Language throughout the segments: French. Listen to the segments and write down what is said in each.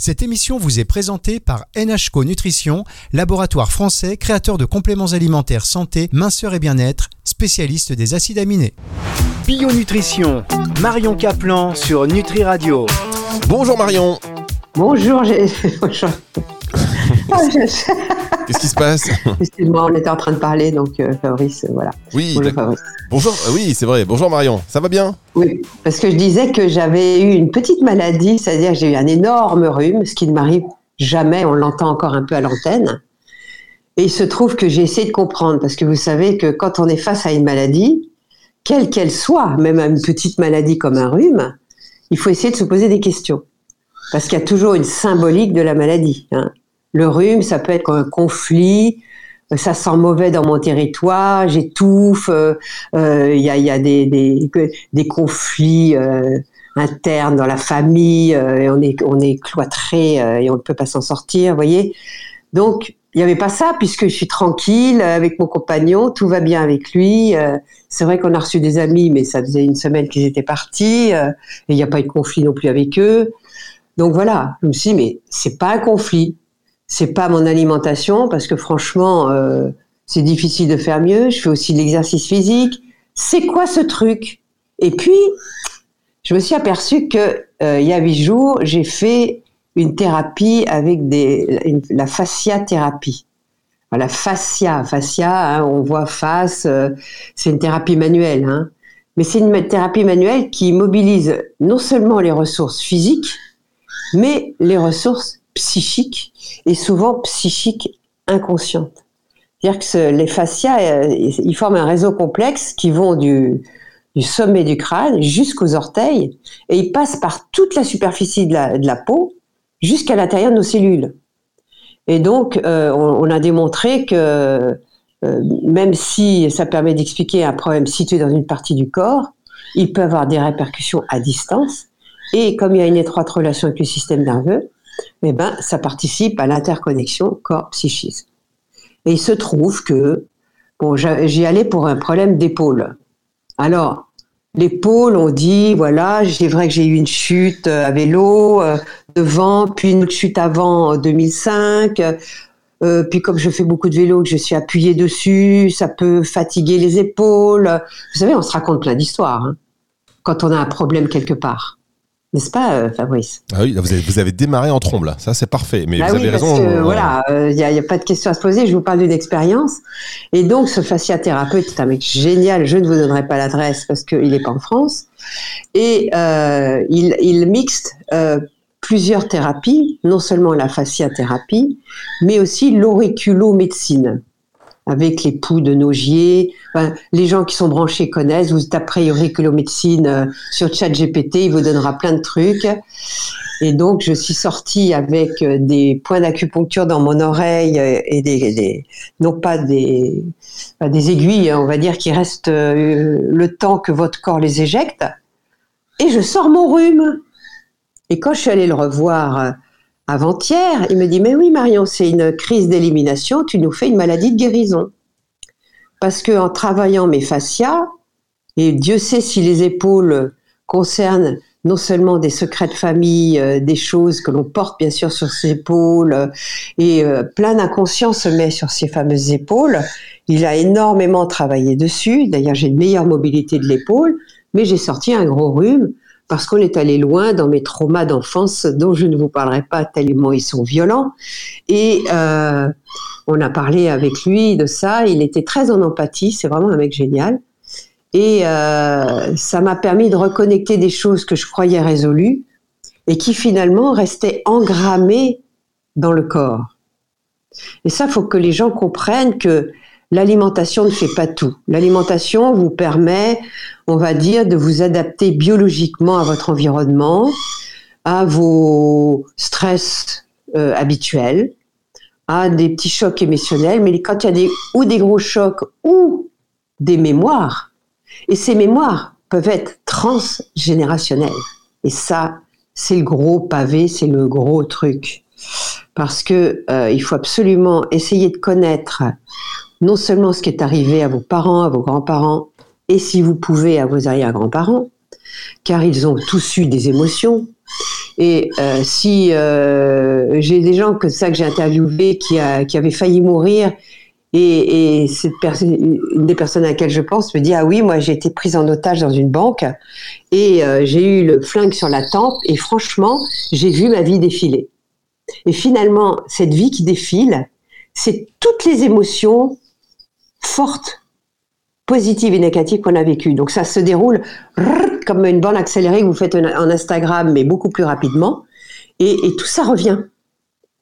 Cette émission vous est présentée par NHCO Nutrition, laboratoire français créateur de compléments alimentaires santé, minceur et bien-être, spécialiste des acides aminés. Bio Nutrition, Marion Caplan sur Nutri Radio. Bonjour Marion. Bonjour, j'ai. Qu'est-ce qui se passe Excuse-moi, on était en train de parler, donc euh, Fabrice, euh, voilà. Oui, Bonjour d'accord. Fabrice. Bonjour, euh, oui, c'est vrai. Bonjour Marion. Ça va bien? Oui, parce que je disais que j'avais eu une petite maladie, c'est-à-dire que j'ai eu un énorme rhume, ce qui ne m'arrive jamais, on l'entend encore un peu à l'antenne. Et il se trouve que j'ai essayé de comprendre, parce que vous savez que quand on est face à une maladie, quelle qu'elle soit, même à une petite maladie comme un rhume, il faut essayer de se poser des questions. Parce qu'il y a toujours une symbolique de la maladie. hein. Le rhume, ça peut être un conflit, euh, ça sent mauvais dans mon territoire, j'étouffe, euh, euh, il y a, des, conflits internes dans la famille, et on est, on cloîtré et on ne peut pas s'en sortir, vous voyez. Donc, il n'y avait pas ça, puisque je suis tranquille avec mon compagnon, tout va bien avec lui. c'est vrai qu'on a reçu des amis, mais ça faisait une semaine qu'ils étaient partis, et il n'y a pas eu de conflit non plus avec eux. Donc voilà, je me suis dit, mais c'est pas un conflit, c'est pas mon alimentation, parce que franchement, euh, c'est difficile de faire mieux. Je fais aussi de l'exercice physique. C'est quoi ce truc? Et puis, je me suis aperçue que euh, il y a huit jours, j'ai fait une thérapie avec des, une- la fascia thérapie. La fascia, fascia, hein, on voit face, euh, c'est une thérapie manuelle, hein. mais c'est une thérapie manuelle qui mobilise non seulement les ressources physiques, mais les ressources psychiques et souvent psychiques inconscientes. C'est-à-dire que les fascias, euh, ils forment un réseau complexe qui vont du, sommet du crâne jusqu'aux orteils et ils passent par toute la superficie de la, peau jusqu'à l'intérieur de nos cellules. Et donc, euh, on, on a démontré que euh, même si ça permet d'expliquer un problème situé dans une partie du corps, il peut avoir des répercussions à distance. Et comme il y a une étroite relation avec le système nerveux, eh ben, ça participe à l'interconnexion corps-psychisme. Et il se trouve que bon, j'y allais pour un problème d'épaule. Alors, l'épaule, on dit, voilà, c'est vrai que j'ai eu une chute euh, à vélo euh, devant, puis une chute avant en 2005. euh, puis comme je fais beaucoup de vélo, que je suis appuyée dessus, ça peut fatiguer les épaules. Vous savez, on se raconte plein d'histoires hein, quand on a un problème quelque part. N'est-ce pas, euh, Fabrice? Ah oui, vous avez, vous avez démarré en trombe là. Ça, c'est parfait. Mais Bah vous oui, avez parce raison. que, euh, voilà, il n'y a, pas de question à se poser. Je vous parle d'une expérience. Et donc, ce fasciathérapeute est un mec génial. Je ne vous donnerai pas l'adresse parce qu'il n'est pas en France. Et euh, il, il mixte euh, plusieurs thérapies, non seulement la fasciathérapie, mais aussi l'auriculomédecine avec les poux de Nogier. Les gens qui sont branchés connaissent. Vous taperez auriculomédecine euh, sur ChatGPT, il vous donnera plein de trucs. Et donc, je suis sortie avec euh, des points d'acupuncture dans mon oreille euh, et des, non pas des, pas des aiguilles, hein, on va dire, qui restent le temps que votre corps les éjecte. Et je sors mon rhume. Et quand je suis allée le revoir avant-hier, il me dit, mais oui, Marion, c'est une crise d'élimination, tu nous fais une maladie de guérison. Parce que en travaillant mes fascias, et Dieu sait si les épaules concernent non seulement des secrets de famille, euh, des choses que l'on porte bien sûr sur ses épaules, euh, et euh, plein d'inconscient se met sur ces fameuses épaules. Il a énormément travaillé dessus. D'ailleurs, j'ai une meilleure mobilité de l'épaule, mais j'ai sorti un gros rhume parce qu'on est allé loin dans mes traumas d'enfance dont je ne vous parlerai pas tellement ils sont violents. Et euh, on a parlé avec lui de ça. Il était très en empathie. C'est vraiment un mec génial. Et euh, ça m'a permis de reconnecter des choses que je croyais résolues et qui finalement restaient engrammées dans le corps. Et ça, faut que les gens comprennent que l'alimentation ne fait pas tout. L'alimentation vous permet, on va dire, de vous adapter biologiquement à votre environnement, à vos stress euh, habituels, à des petits chocs émotionnels. Mais quand il y a des, ou des gros chocs ou des mémoires, et ces mémoires peuvent être transgénérationnelles. Et ça, c'est le gros pavé, c'est le gros truc. Parce que euh, il faut absolument essayer de connaître non seulement ce qui est arrivé à vos parents, à vos grands-parents, et si vous pouvez à vos arrière-grands-parents, car ils ont tous eu des émotions, Et euh, si euh, j'ai des gens que ça que j'ai interviewé qui, qui avaient failli mourir, et, et cette personne, une des personnes à laquelle je pense me dit ah oui moi j'ai été prise en otage dans une banque et euh, j'ai eu le flingue sur la tempe et franchement j'ai vu ma vie défiler. Et finalement cette vie qui défile, c'est toutes les émotions fortes, positives et négatives qu'on a vécues. Donc ça se déroule comme une bande accélérée que vous faites en Instagram, mais beaucoup plus rapidement. Et, tout ça revient.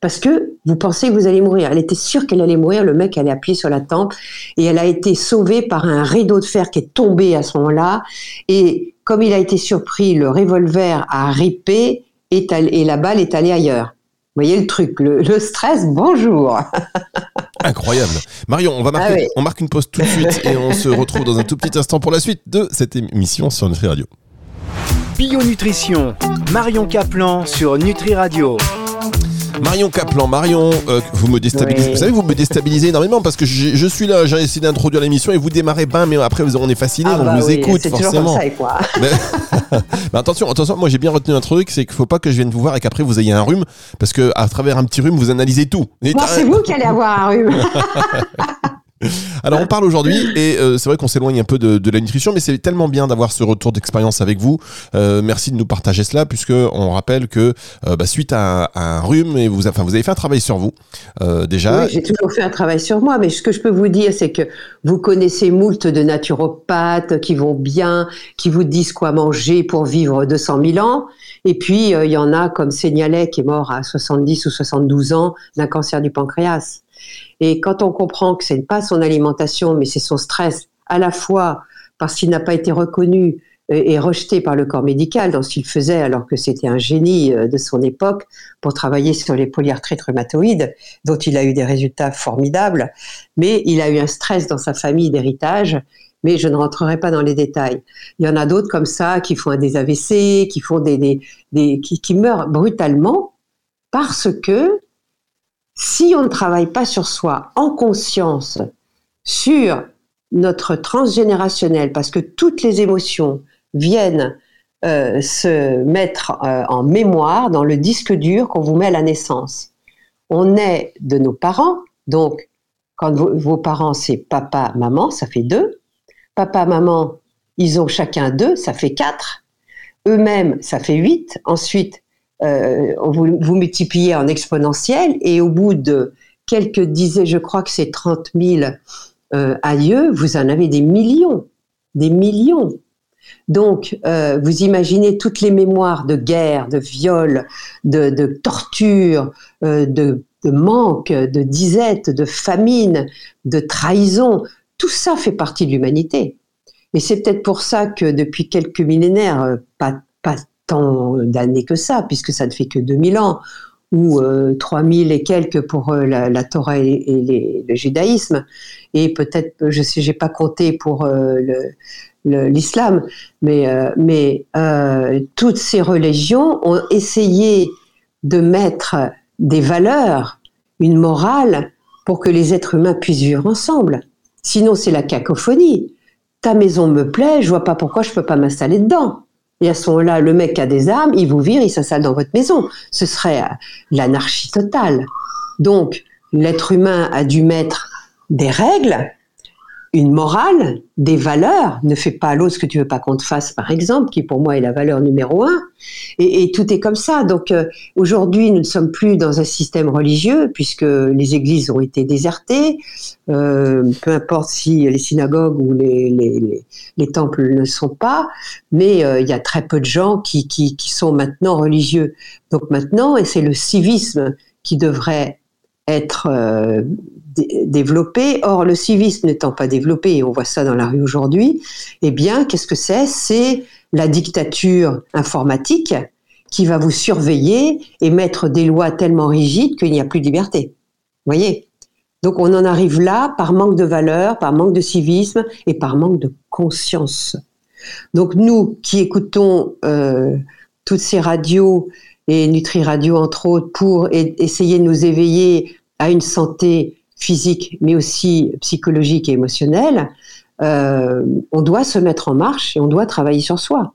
Parce que vous pensez que vous allez mourir. Elle était sûre qu'elle allait mourir. Le mec, elle est appuyé sur la tempe. Et elle a été sauvée par un rideau de fer qui est tombé à ce moment-là. Et comme il a été surpris, le revolver a ripé et la balle est allée ailleurs. Vous voyez le truc, le, le stress, bonjour. Incroyable. Marion, on va marquer, ah on marque une pause tout de suite et on se retrouve dans un tout petit instant pour la suite de cette émission sur Nutri Radio. Bio Nutrition, Marion Caplan sur Nutri Radio. Marion Caplan, Marion, euh, vous me déstabilisez. Oui. Vous savez, vous me déstabilisez énormément parce que je, je suis là, j'ai essayé d'introduire l'émission et vous démarrez ben, mais après on est fasciné, Ah on bah vous oui, écoute forcément. comme ça, quoi. Mais, mais attention, attention, moi j'ai bien retenu un truc, c'est qu'il faut pas que je vienne vous voir et qu'après vous ayez un rhume, parce que à travers un petit rhume, vous analysez tout. Bon, c'est vous qui allez avoir un rhume. Alors on parle aujourd'hui et euh, c'est vrai qu'on s'éloigne un peu de, la nutrition, mais c'est tellement bien d'avoir ce retour d'expérience avec vous. Euh, merci de nous partager cela, puisque on rappelle que euh, bah, suite à, un rhume, et vous, enfin vous avez fait un travail sur vous déjà. Oui, j'ai toujours fait un travail sur moi, mais ce que je peux vous dire, c'est que vous connaissez moult de naturopathes qui vont bien, qui vous disent quoi manger pour vivre 200 000 ans. Et puis, il y en a comme Seignalet qui est mort à 70 ou 72 ans d'un cancer du pancréas. Et quand on comprend que ce n'est pas son alimentation, mais c'est son stress, à la fois parce qu'il n'a pas été reconnu euh, et rejeté par le corps médical dans ce qu'il faisait alors que c'était un génie euh, de son époque pour travailler sur les polyarthrites rhumatoïdes, dont il a eu des résultats formidables, mais il a eu un stress dans sa famille d'héritage, mais je ne rentrerai pas dans les détails. Il y en a d'autres comme ça qui font des AVC, qui font des, qui meurent brutalement parce que si on ne travaille pas sur soi en conscience, sur notre transgénérationnel, parce que toutes les émotions viennent euh, se mettre euh, en mémoire dans le disque dur qu'on vous met à la naissance. On est de nos parents, donc quand vos, vos parents c'est papa, maman, ça fait deux. Papa, maman, ils ont chacun deux, ça fait quatre. Eux-mêmes, ça fait huit. Ensuite, euh, vous, multipliez en exponentiel et au bout de quelques dizaines, je crois que c'est 30 000 euh, aïeux, vous en avez des millions, des millions. Donc, euh, vous imaginez toutes les mémoires de guerre, de viol, de, de torture, euh, de, de manque, de disette, de famine, de trahison. Tout ça fait partie de l'humanité. Et c'est peut-être pour ça que depuis quelques millénaires, pas, pas tant d'années que ça, puisque ça ne fait que 2000 ans, ou euh, 3000 et quelques pour euh, la, Torah et, le judaïsme, et peut-être, je sais, j'ai pas compté pour euh, l'islam, mais, euh, mais toutes ces religions ont essayé de mettre des valeurs, une morale, pour que les êtres humains puissent vivre ensemble. Sinon, c'est la cacophonie. Ta maison me plaît, je vois pas pourquoi je peux pas m'installer dedans. Et à ce moment-là, le mec a des armes, il vous vire, il s'installe dans votre maison. Ce serait l'anarchie totale. Donc, l'être humain a dû mettre des règles, une morale, des valeurs. Ne fais pas à l'autre ce que tu veux pas qu'on te fasse, par exemple, qui pour moi est la valeur numéro un. Et, tout est comme ça. Donc, euh, aujourd'hui, nous ne sommes plus dans un système religieux puisque les églises ont été désertées. Euh, peu importe si les synagogues ou les, les, les, les temples ne sont pas, mais euh, il y a très peu de gens qui, qui, sont maintenant religieux. Donc maintenant, et c'est le civisme qui devrait être développé. Or, le civisme n'étant pas développé, et on voit ça dans la rue aujourd'hui, eh bien, qu'est-ce que c'est? C'est la dictature informatique qui va vous surveiller et mettre des lois tellement rigides qu'il n'y a plus de liberté. Vous voyez? Donc, on en arrive là par manque de valeur, par manque de civisme et par manque de conscience. Donc, nous qui écoutons euh, toutes ces radios et Nutri Radio entre autres pour essayer de nous éveiller à une santé physique mais aussi psychologique et émotionnelle, euh, on doit se mettre en marche et on doit travailler sur soi.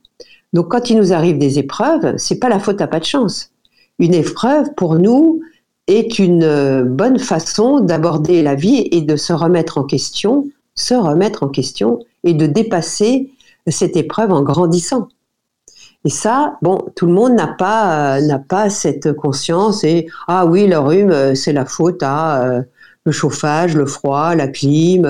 Donc quand il nous arrive des épreuves, c'est pas la faute à pas de chance. Une épreuve pour nous est une euh, bonne façon d'aborder la vie et de se remettre en question, se remettre en question et de dépasser cette épreuve en grandissant. Et ça, bon, tout le monde n'a pas euh, n'a pas cette conscience et ah oui, le rhume, c'est la faute à le chauffage, le froid, la clim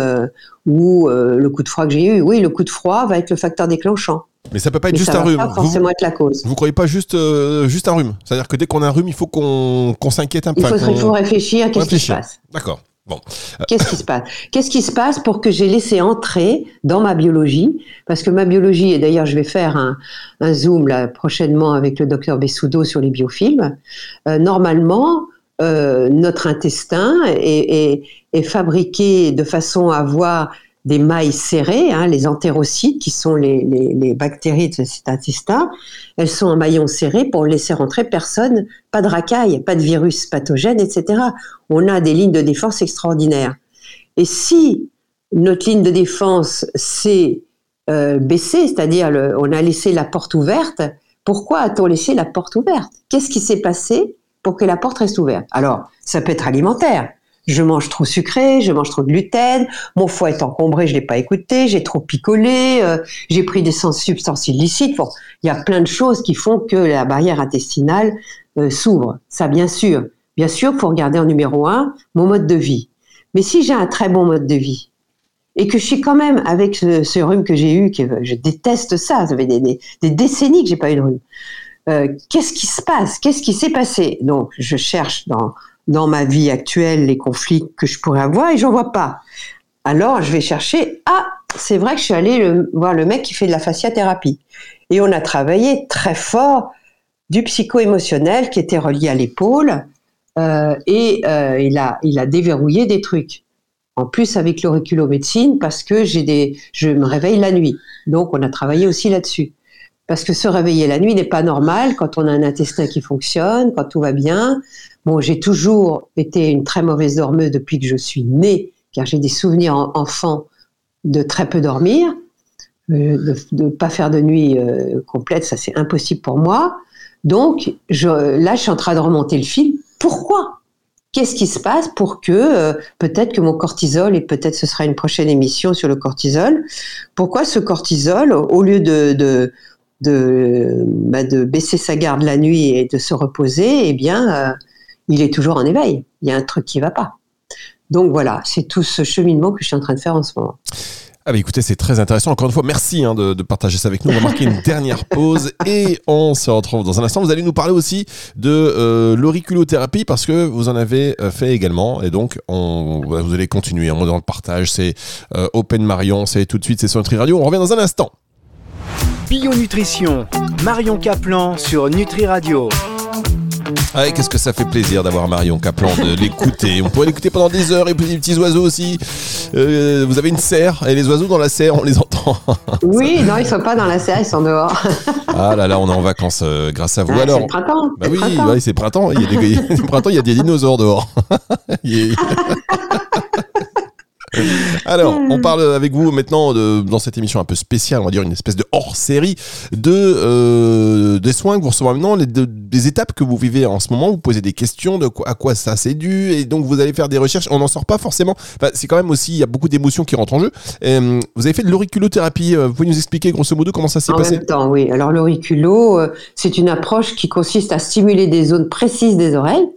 ou le coup de froid que j'ai eu. Oui, le coup de froid va être le facteur déclenchant. Mais ça peut pas être juste un rhume. Pas forcément être la cause. Vous croyez pas juste euh, juste un rhume? C'est-à-dire que dès qu'on a un rhume, il faut qu'on s'inquiète un peu. Il faut, réfléchir. Qu'est-ce qui se passe? D'accord. Bon. Qu'est-ce qui se passe? Qu'est-ce qui se passe pour que j'ai laissé entrer dans ma biologie? Parce que ma biologie, et d'ailleurs je vais faire un, zoom là prochainement avec le docteur Bessoudo sur les biofilms. Euh, normalement, euh, notre intestin est, fabriqué de façon à avoir des mailles serrées, hein, les entérocytes, qui sont les, bactéries de cet intestin, elles sont en maillon serré pour laisser rentrer personne, pas de racailles, pas de virus pathogènes, etc. On a des lignes de défense extraordinaires. Et si notre ligne de défense s'est euh, baissée, c'est-à-dire on a laissé la porte ouverte, pourquoi a-t-on laissé la porte ouverte? Qu'est-ce qui s'est passé? Pour que la porte reste ouverte Alors, ça peut être alimentaire je mange trop sucré, je mange trop de gluten, mon foie est encombré, je l'ai pas écouté, j'ai trop picolé, euh, j'ai pris des substances illicites. Il y a plein de choses qui font que la barrière intestinale euh, s'ouvre. Ça, bien sûr. Bien sûr, faut regarder en numéro un mon mode de vie. Mais si j'ai un très bon mode de vie et que je suis quand même avec ce, rhume que j'ai eu, que je déteste ça, ça fait des, des, décennies que j'ai pas eu de rhume. Euh, qu'est-ce qui se passe? Qu'est-ce qui s'est passé? Donc, je cherche dans dans ma vie actuelle les conflits que je pourrais avoir et j'en vois pas. Alors je vais chercher, ah, c'est vrai que je suis allée voir le mec qui fait de la fasciathérapie. Et on a travaillé très fort du psycho-émotionnel qui était relié à l'épaule euh, et euh, il, a, il a déverrouillé des trucs. En plus avec l'auriculomédecine parce que j'ai des, je me réveille la nuit. Donc on a travaillé aussi là-dessus. Parce que se réveiller la nuit n'est pas normal quand on a un intestin qui fonctionne, quand tout va bien. Bon, j'ai toujours été une très mauvaise dormeuse depuis que je suis née, car j'ai des souvenirs en, enfant de très peu dormir, euh, de ne pas faire de nuit euh, complète, ça c'est impossible pour moi. Donc là, je suis en train de remonter le fil. Pourquoi? Qu'est-ce qui se passe pour que euh, peut-être que mon cortisol, et peut-être ce sera une prochaine émission sur le cortisol, pourquoi ce cortisol, au lieu de, de, bah, de baisser sa garde la nuit et de se reposer, eh bien, il est toujours en éveil. Il y a un truc qui ne va pas. Donc voilà, c'est tout ce cheminement que je suis en train de faire en ce moment. Ah bah écoutez, c'est très intéressant. Encore une fois, merci hein, de, partager ça avec nous. On va marquer une dernière pause et on se retrouve dans un instant. Vous allez nous parler aussi de euh, l'auriculothérapie parce que vous en avez euh, fait également et donc on, vous allez continuer on dans le partage. C'est euh, Open Marion, c'est tout de suite, c'est sur Nutri Radio. On revient dans un instant. Bio Nutrition, Marion Caplan sur Nutri Radio. Ah, qu'est-ce que ça fait plaisir d'avoir Marion Caplan, de l'écouter. On pourrait l'écouter pendant des heures et puis les petits oiseaux aussi. Euh, vous avez une serre et les oiseaux dans la serre, on les entend. Oui, non, ils sont pas dans la serre, ils sont dehors. Ah là là, on est en vacances euh, grâce à vous. Ah, Alors, c'est printemps. Bah oui, c'est printemps. Il y a des, printemps, il y a des dinosaures dehors. Alors, on parle avec vous maintenant de, dans cette émission un peu spéciale, on va dire une espèce de hors-série de euh, des soins que vous recevez maintenant, les, des étapes que vous vivez en ce moment. Vous posez des questions de quoi, à quoi ça c'est dû, et donc vous allez faire des recherches. On n'en sort pas forcément. c'est quand même aussi il y a beaucoup d'émotions qui rentrent en jeu. Euh, vous avez fait de l'auriculothérapie. Euh, vous pouvez nous expliquer grosso modo comment ça s'est passé En même temps, oui. Alors l'auriculo, c'est une approche qui consiste à stimuler des zones précises des oreilles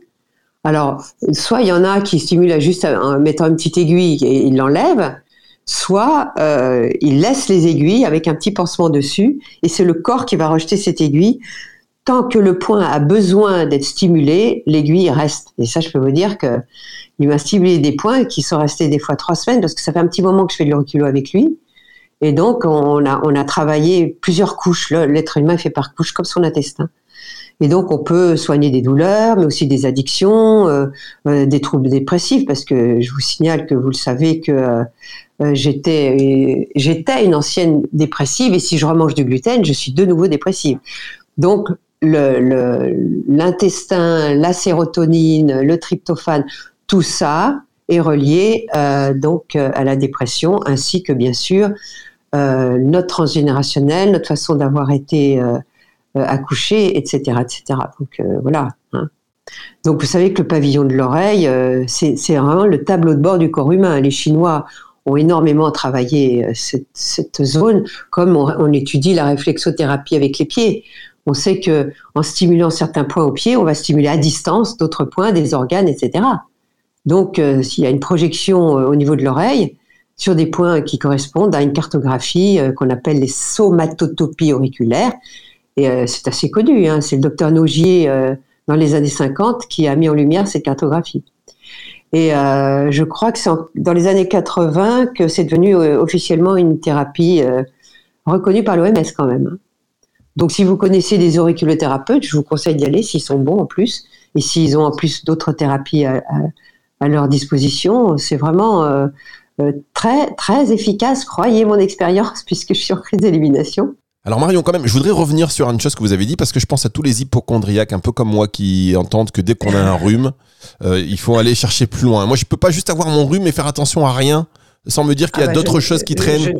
alors, soit il y en a qui stimulent juste en mettant une petite aiguille et ils l'enlèvent, soit euh, ils laissent les aiguilles avec un petit pansement dessus, et c'est le corps qui va rejeter cette aiguille. Tant que le point a besoin d'être stimulé, l'aiguille reste. Et ça, je peux vous dire que il m'a stimulé des points qui sont restés des fois trois semaines, parce que ça fait un petit moment que je fais le reculo avec lui. Et donc, on a, on a travaillé plusieurs couches. L'être humain fait par couches, comme son intestin. Et donc, on peut soigner des douleurs, mais aussi des addictions, euh, euh, des troubles dépressifs, parce que je vous signale que vous le savez que euh, j'étais une ancienne dépressive, et si je remange du gluten, je suis de nouveau dépressive. Donc, l'intestin, la sérotonine, le tryptophane, tout ça est relié donc à la dépression, ainsi que bien sûr notre transgénérationnel, notre façon d'avoir été euh, euh, accouché, etc., etc. Donc voilà. Hein. Donc vous savez que le pavillon de l'oreille, c'est vraiment le tableau de bord du corps humain. Les Chinois ont énormément travaillé cette, zone, comme on, étudie la réflexothérapie avec les pieds. On sait que en stimulant certains points au pied, on va stimuler à distance d'autres points, des organes, etc. Donc, s'il y a une projection au niveau de l'oreille, sur des points qui correspondent à une cartographie euh, qu'on appelle les somatotopies auriculaires. Et euh, c'est assez connu, hein. c'est le docteur Nogier euh, dans les années 50 qui a mis en lumière cette cartographie. Et je crois que c'est dans les années 80 que c'est devenu officiellement une thérapie reconnue par l'OMS quand même. Donc si vous connaissez des auriculothérapeutes, je vous conseille d'y aller s'ils sont bons en plus, et s'ils ont en plus d'autres thérapies à, à, leur disposition, c'est vraiment euh, très, très efficace, croyez mon expérience, puisque je suis en crise d'élimination. Alors Marion, quand même, je voudrais revenir sur une chose que vous avez dit parce que je pense à tous les hypochondriaques, un peu comme moi, qui entendent que dès qu'on a un rhume, euh, il faut aller chercher plus loin. Moi, je peux pas juste avoir mon rhume et faire attention à rien sans me dire qu'il y a ah bah, d'autres choses qui traînent.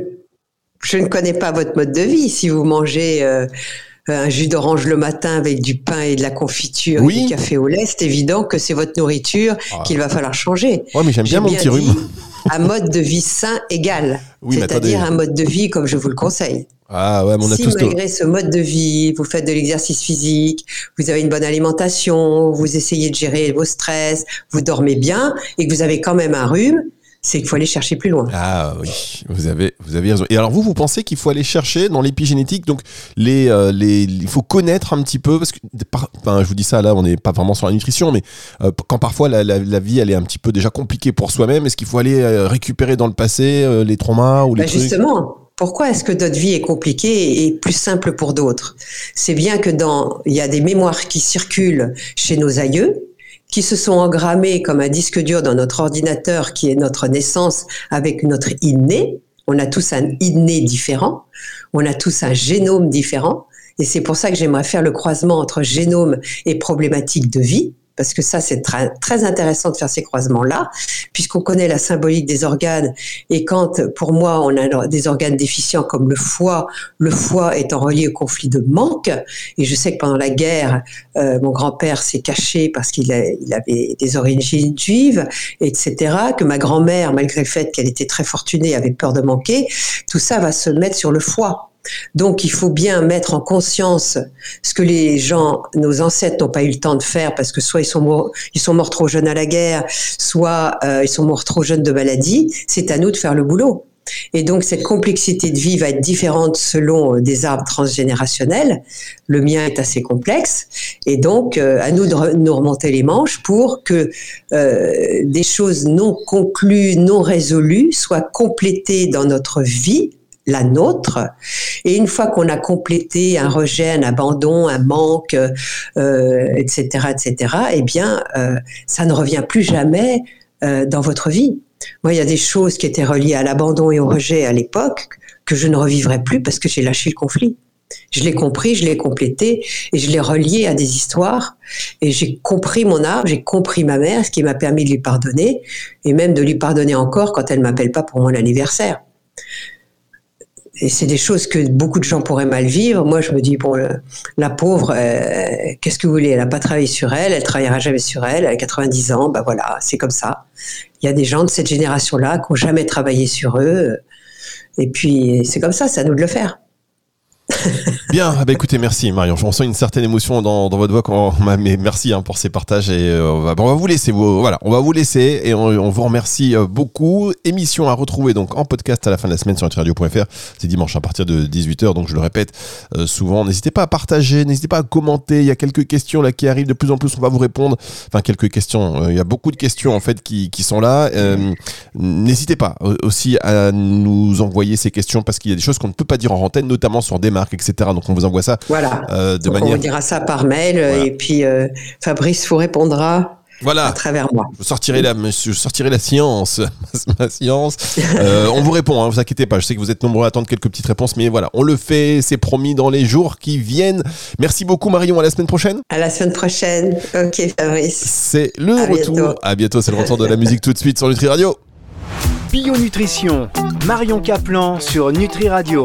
Je, ne connais pas votre mode de vie. Si vous mangez euh, un jus d'orange le matin avec du pain et de la confiture et du café au lait, c'est évident que c'est votre nourriture ah. qu'il va falloir changer. Ouais, mais j'aime bien mon petit rhume un mode de vie sain égal. C'est-à-dire un mode de vie comme je vous le conseille. Ah ouais, on a si malgré ce mode de vie, vous faites de l'exercice physique, vous avez une bonne alimentation, vous essayez de gérer vos stress, vous dormez bien et que vous avez quand même un rhume, c'est qu'il faut aller chercher plus loin. Ah oui, vous avez, vous avez raison. Et alors vous, vous pensez qu'il faut aller chercher dans l'épigénétique, donc les, euh, les, il faut connaître un petit peu, parce que, enfin, je vous dis ça là, on n'est pas vraiment sur la nutrition, mais euh, quand parfois la, la, vie elle est un petit peu déjà compliquée pour soi-même, est-ce qu'il faut aller euh, récupérer dans le passé les traumas ou les bah Justement. Pourquoi est-ce que notre vie est compliquée et plus simple pour d'autres? C'est bien que dans il y a des mémoires qui circulent chez nos aïeux, qui se sont engrammés comme un disque dur dans notre ordinateur qui est notre naissance avec notre inné. On a tous un inné différent, on a tous un génome différent, et c'est pour ça que j'aimerais faire le croisement entre génome et problématique de vie parce que ça, c'est très, intéressant de faire ces croisements-là, puisqu'on connaît la symbolique des organes. Et quand, pour moi, on a des organes déficients comme le foie, le foie étant relié au conflit de manque, et je sais que pendant la guerre, euh, mon grand-père s'est caché parce qu'il il avait des origines juives, etc., que ma grand-mère, malgré le fait qu'elle était très fortunée, avait peur de manquer, tout ça va se mettre sur le foie. Donc il faut bien mettre en conscience ce que les gens, nos ancêtres n'ont pas eu le temps de faire parce que soit ils sont morts, ils sont morts trop jeunes à la guerre, soit euh, ils sont morts trop jeunes de maladie. C'est à nous de faire le boulot. Et donc cette complexité de vie va être différente selon euh, des arbres transgénérationnels. Le mien est assez complexe, et donc euh, à nous de nous remonter les manches pour que des choses non conclues, non résolues soient complétées dans notre vie la nôtre. Et une fois qu'on a complété un rejet, un abandon, un manque, etc., euh, etc., eh bien, euh, ça ne revient plus jamais euh, dans votre vie. Moi, il y a des choses qui étaient reliées à l'abandon et au rejet à l'époque que je ne revivrai plus parce que j'ai lâché le conflit. Je l'ai compris, je l'ai complété et je l'ai relié à des histoires et j'ai compris mon art, j'ai compris ma mère, ce qui m'a permis de lui pardonner et même de lui pardonner encore quand elle m'appelle pas pour mon anniversaire et c'est des choses que beaucoup de gens pourraient mal vivre. Moi, je me dis, bon, la pauvre, euh, qu'est-ce que vous voulez? Elle n'a pas travaillé sur elle, elle travaillera jamais sur elle, elle a 90 ans, bah voilà, c'est comme ça. Il y a des gens de cette génération-là qui n'ont jamais travaillé sur eux. Et puis, c'est comme ça, c'est à nous de le faire. Bien, ah bah écoutez, merci Marion. On sent une certaine émotion dans, votre voix. Quand, mais merci hein, pour ces partages et euh, on, va, on, va, vous laisser. Voilà, on va vous laisser et on, on, vous remercie euh, beaucoup. Émission à retrouver donc en podcast à la fin de la semaine sur radio.fr. C'est dimanche à partir de 18h. Donc je le répète euh, souvent, n'hésitez pas à partager, n'hésitez pas à commenter. Il y a quelques questions là qui arrivent de plus en plus. On va vous répondre. Enfin quelques questions. il y a beaucoup de questions en fait qui, qui sont là. n'hésitez pas aussi à nous envoyer ces questions parce qu'il y a des choses qu'on ne peut pas dire en antenne, notamment sur des marques, etc. Donc on vous envoie ça. Voilà. Euh, de manière... On vous dira ça par mail et puis euh, Fabrice vous répondra. Voilà. À travers moi. Je sortirai la, je sortirai la science, ma science. Euh, on vous répond, hein, vous inquiétez pas. Je sais que vous êtes nombreux à attendre quelques petites réponses, mais voilà, on le fait, c'est promis dans les jours qui viennent. Merci beaucoup Marion, à la semaine prochaine. À la semaine prochaine. Ok Fabrice. C'est le retour. À bientôt, c'est le retour de la musique tout de suite sur Nutri Radio. Bio Nutrition, Marion Caplan sur Nutri Radio.